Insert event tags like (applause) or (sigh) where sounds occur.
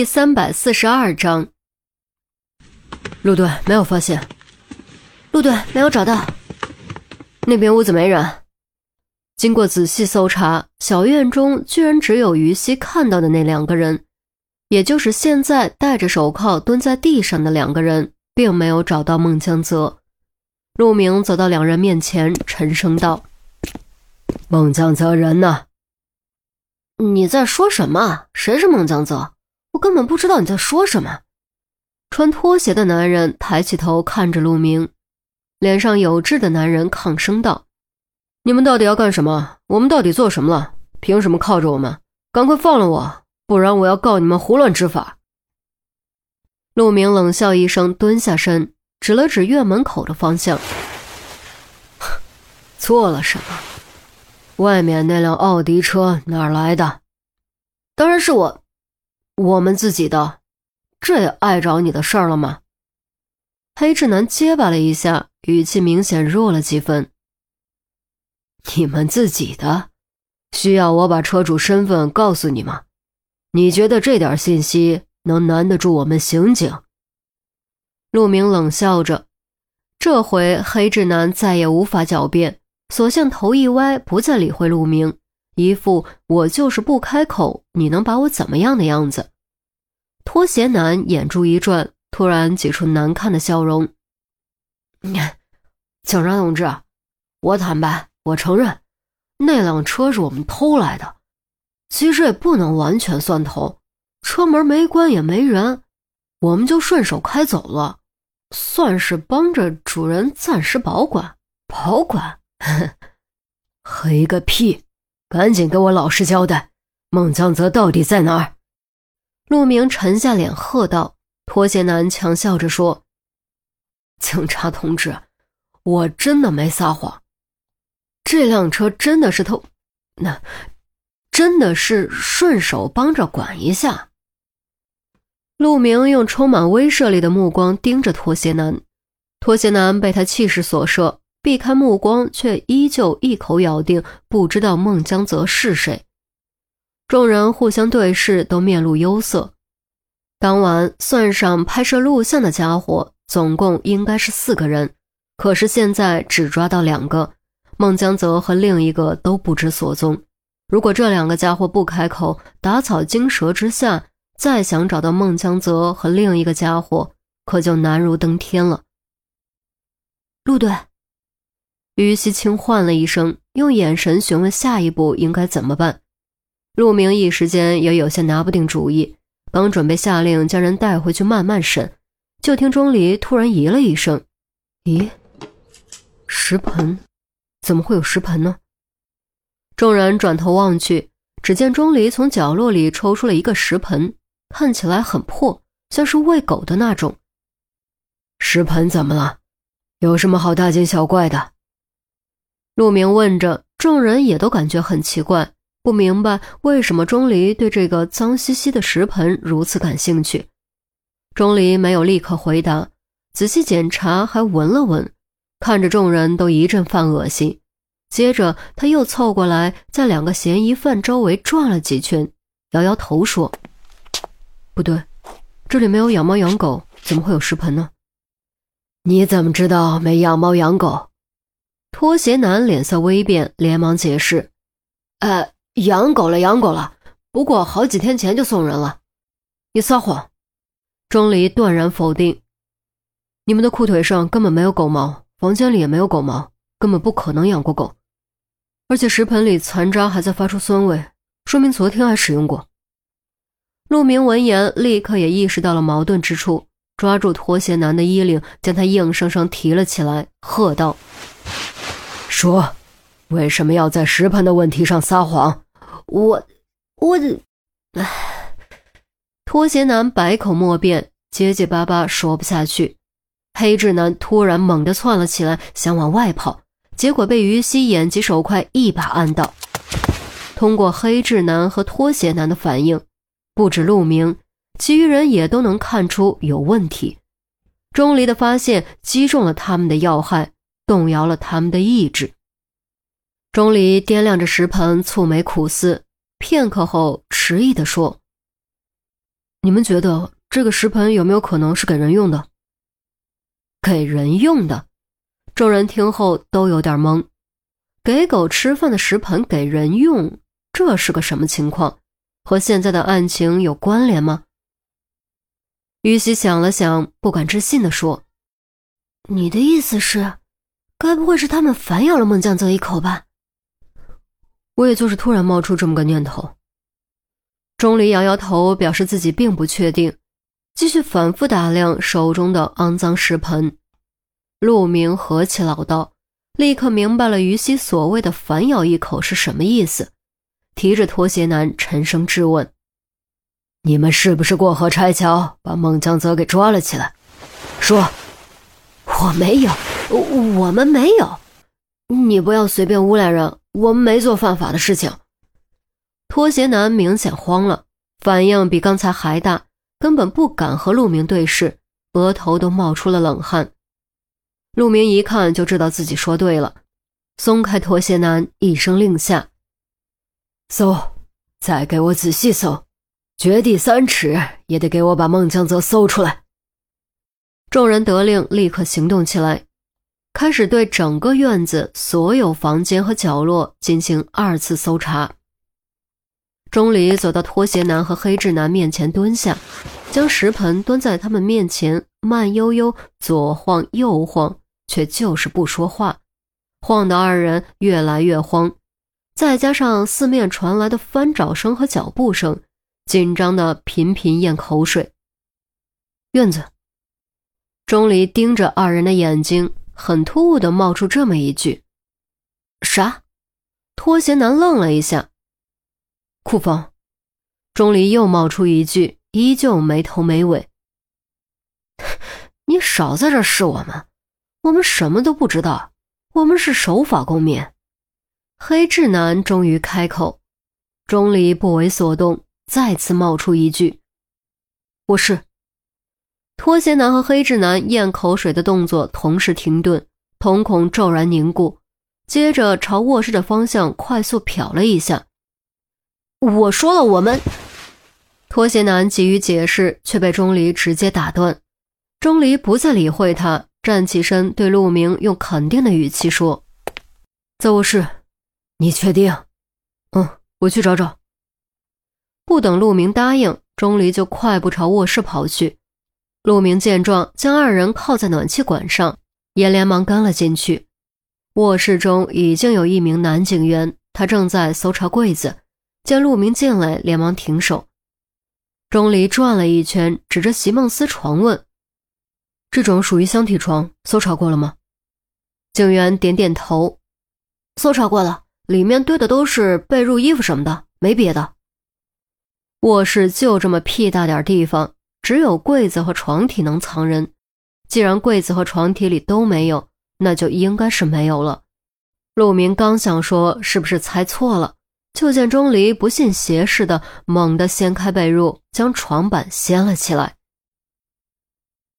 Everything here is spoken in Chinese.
第三百四十二章，陆队没有发现，陆队没有找到，那边屋子没人。经过仔细搜查，小院中居然只有于西看到的那两个人，也就是现在戴着手铐蹲在地上的两个人，并没有找到孟江泽。陆明走到两人面前，沉声道：“孟江泽人呢？”你在说什么？谁是孟江泽？我根本不知道你在说什么。穿拖鞋的男人抬起头看着陆明，脸上有痣的男人抗声道：“你们到底要干什么？我们到底做什么了？凭什么铐着我们？赶快放了我，不然我要告你们胡乱执法。”陆明冷笑一声，蹲下身，指了指院门口的方向：“做了什么？外面那辆奥迪车哪儿来的？当然是我。”我们自己的，这也碍着你的事儿了吗？黑志南结巴了一下，语气明显弱了几分。你们自己的，需要我把车主身份告诉你吗？你觉得这点信息能难得住我们刑警？陆明冷笑着，这回黑志南再也无法狡辩，索性头一歪，不再理会陆明。一副我就是不开口，你能把我怎么样的样子？拖鞋男眼珠一转，突然挤出难看的笑容：“ (laughs) 警察同志，我坦白，我承认，那辆车是我们偷来的。其实也不能完全算偷，车门没关也没人，我们就顺手开走了，算是帮着主人暂时保管。保管？黑个屁！”赶紧给我老实交代，孟江泽到底在哪儿？陆明沉下脸喝道。拖鞋男强笑着说：“警察同志，我真的没撒谎，这辆车真的是偷，那真的是顺手帮着管一下。”陆明用充满威慑力的目光盯着拖鞋男，拖鞋男被他气势所慑。避开目光，却依旧一口咬定不知道孟江泽是谁。众人互相对视，都面露忧色。当晚算上拍摄录像的家伙，总共应该是四个人，可是现在只抓到两个，孟江泽和另一个都不知所踪。如果这两个家伙不开口，打草惊蛇之下，再想找到孟江泽和另一个家伙，可就难如登天了。陆队。于西清唤了一声，用眼神询问下一步应该怎么办。陆明一时间也有些拿不定主意，刚准备下令将人带回去慢慢审，就听钟离突然咦了一声：“咦，石盆？怎么会有石盆呢？”众人转头望去，只见钟离从角落里抽出了一个石盆，看起来很破，像是喂狗的那种。石盆怎么了？有什么好大惊小怪的？陆明问着，众人也都感觉很奇怪，不明白为什么钟离对这个脏兮兮的石盆如此感兴趣。钟离没有立刻回答，仔细检查，还闻了闻，看着众人都一阵犯恶心。接着他又凑过来，在两个嫌疑犯周围转了几圈，摇摇头说：“不对，这里没有养猫养狗，怎么会有石盆呢？你怎么知道没养猫养狗？”拖鞋男脸色微变，连忙解释：“呃，养狗了，养狗了。不过好几天前就送人了。”你撒谎！钟离断然否定：“你们的裤腿上根本没有狗毛，房间里也没有狗毛，根本不可能养过狗。而且食盆里残渣还在发出酸味，说明昨天还使用过。”陆明闻言，立刻也意识到了矛盾之处，抓住拖鞋男的衣领，将他硬生生提了起来，喝道。说，为什么要在石盆的问题上撒谎？我，我，唉，拖鞋男百口莫辩，结结巴巴说不下去。黑痣男突然猛地窜了起来，想往外跑，结果被于西眼疾手快一把按倒。通过黑痣男和拖鞋男的反应，不止陆明，其余人也都能看出有问题。钟离的发现击中了他们的要害。动摇了他们的意志。钟离掂量着石盆，蹙眉苦思，片刻后迟疑地说：“你们觉得这个食盆有没有可能是给人用的？给人用的？众人听后都有点懵。给狗吃饭的食盆给人用，这是个什么情况？和现在的案情有关联吗？于西想了想，不敢置信地说：“你的意思是，该不会是他们反咬了孟江泽一口吧？”我也就是突然冒出这么个念头。钟离摇摇头，表示自己并不确定，继续反复打量手中的肮脏食盆。陆明何其老道，立刻明白了于西所谓的反咬一口是什么意思，提着拖鞋男沉声质问。你们是不是过河拆桥，把孟江泽给抓了起来？说，我没有，我们没有。你不要随便诬赖人，我们没做犯法的事情。拖鞋男明显慌了，反应比刚才还大，根本不敢和陆明对视，额头都冒出了冷汗。陆明一看就知道自己说对了，松开拖鞋男，一声令下：“搜，再给我仔细搜。”掘地三尺也得给我把孟江泽搜出来！众人得令，立刻行动起来，开始对整个院子所有房间和角落进行二次搜查。钟离走到拖鞋男和黑痣男面前蹲下，将食盆端在他们面前，慢悠悠左晃右晃，却就是不说话，晃得二人越来越慌。再加上四面传来的翻找声和脚步声。紧张的频频咽口水。院子，钟离盯着二人的眼睛，很突兀的冒出这么一句：“啥？”拖鞋男愣了一下。库房，钟离又冒出一句，依旧没头没尾：“ (laughs) 你少在这试我们，我们什么都不知道，我们是守法公民。”黑痣男终于开口，钟离不为所动。再次冒出一句：“我是。”拖鞋男和黑痣男咽口水的动作同时停顿，瞳孔骤然凝固，接着朝卧室的方向快速瞟了一下。我说了，我们。拖鞋男急于解释，却被钟离直接打断。钟离不再理会他，站起身对陆明用肯定的语气说：“在卧室，你确定？嗯，我去找找。”不等陆明答应，钟离就快步朝卧室跑去。陆明见状，将二人靠在暖气管上，也连忙跟了进去。卧室中已经有一名男警员，他正在搜查柜子，见陆明进来，连忙停手。钟离转了一圈，指着席梦思床问：“这种属于箱体床，搜查过了吗？”警员点点头：“搜查过了，里面堆的都是被褥、衣服什么的，没别的。”卧室就这么屁大点地方，只有柜子和床体能藏人。既然柜子和床体里都没有，那就应该是没有了。陆明刚想说是不是猜错了，就见钟离不信邪似的，猛地掀开被褥，将床板掀了起来。